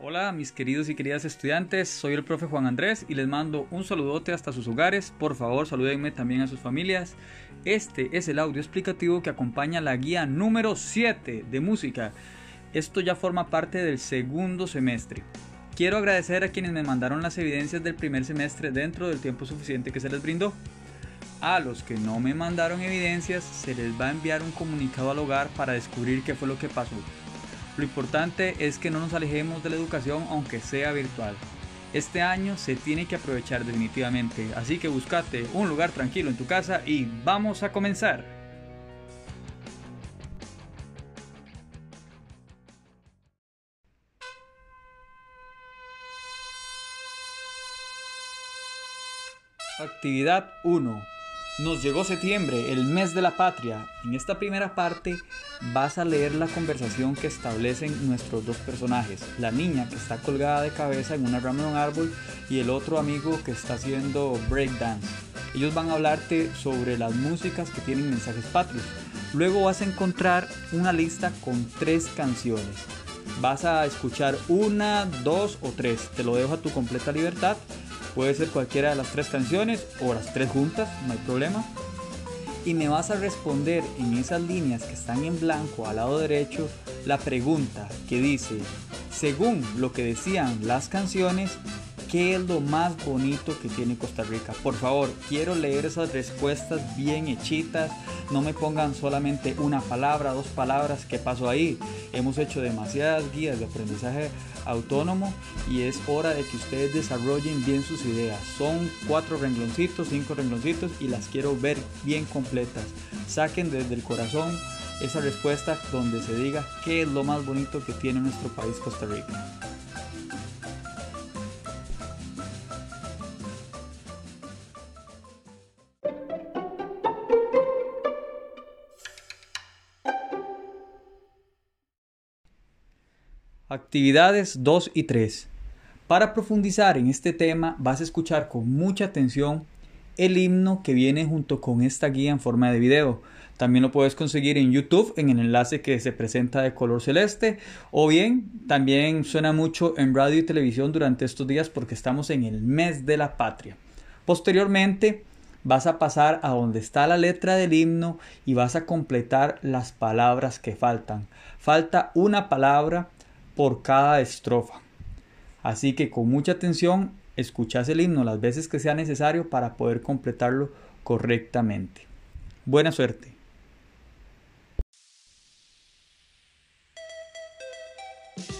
Hola mis queridos y queridas estudiantes, soy el profe Juan Andrés y les mando un saludote hasta sus hogares. Por favor, salúdenme también a sus familias. Este es el audio explicativo que acompaña la guía número 7 de música. Esto ya forma parte del segundo semestre. Quiero agradecer a quienes me mandaron las evidencias del primer semestre dentro del tiempo suficiente que se les brindó. A los que no me mandaron evidencias se les va a enviar un comunicado al hogar para descubrir qué fue lo que pasó. Lo importante es que no nos alejemos de la educación aunque sea virtual. Este año se tiene que aprovechar definitivamente, así que buscate un lugar tranquilo en tu casa y vamos a comenzar. Actividad 1 nos llegó septiembre, el mes de la patria. En esta primera parte vas a leer la conversación que establecen nuestros dos personajes. La niña que está colgada de cabeza en una rama de un árbol y el otro amigo que está haciendo breakdance. Ellos van a hablarte sobre las músicas que tienen mensajes patrios. Luego vas a encontrar una lista con tres canciones. Vas a escuchar una, dos o tres. Te lo dejo a tu completa libertad Puede ser cualquiera de las tres canciones o las tres juntas, no hay problema. Y me vas a responder en esas líneas que están en blanco al lado derecho la pregunta que dice, según lo que decían las canciones, ¿qué es lo más bonito que tiene Costa Rica? Por favor, quiero leer esas respuestas bien hechitas. No me pongan solamente una palabra, dos palabras, ¿qué pasó ahí? Hemos hecho demasiadas guías de aprendizaje autónomo y es hora de que ustedes desarrollen bien sus ideas. Son cuatro rengloncitos, cinco rengloncitos y las quiero ver bien completas. Saquen desde el corazón esa respuesta donde se diga qué es lo más bonito que tiene nuestro país Costa Rica. Actividades 2 y 3. Para profundizar en este tema vas a escuchar con mucha atención el himno que viene junto con esta guía en forma de video. También lo puedes conseguir en YouTube en el enlace que se presenta de color celeste o bien también suena mucho en radio y televisión durante estos días porque estamos en el mes de la patria. Posteriormente vas a pasar a donde está la letra del himno y vas a completar las palabras que faltan. Falta una palabra por cada estrofa. Así que con mucha atención escuchas el himno las veces que sea necesario para poder completarlo correctamente. Buena suerte.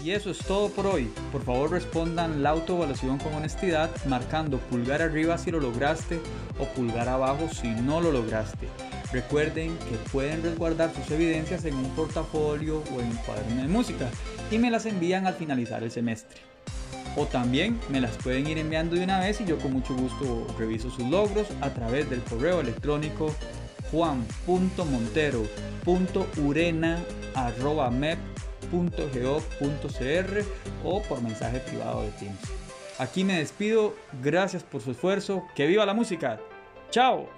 Y eso es todo por hoy. Por favor respondan la autoevaluación con honestidad, marcando pulgar arriba si lo lograste o pulgar abajo si no lo lograste. Recuerden que pueden resguardar sus evidencias en un portafolio o en un cuaderno de música y me las envían al finalizar el semestre. O también me las pueden ir enviando de una vez y yo con mucho gusto reviso sus logros a través del correo electrónico juan.montero.urena.mep.go.cr o por mensaje privado de Teams. Aquí me despido, gracias por su esfuerzo, que viva la música, chao.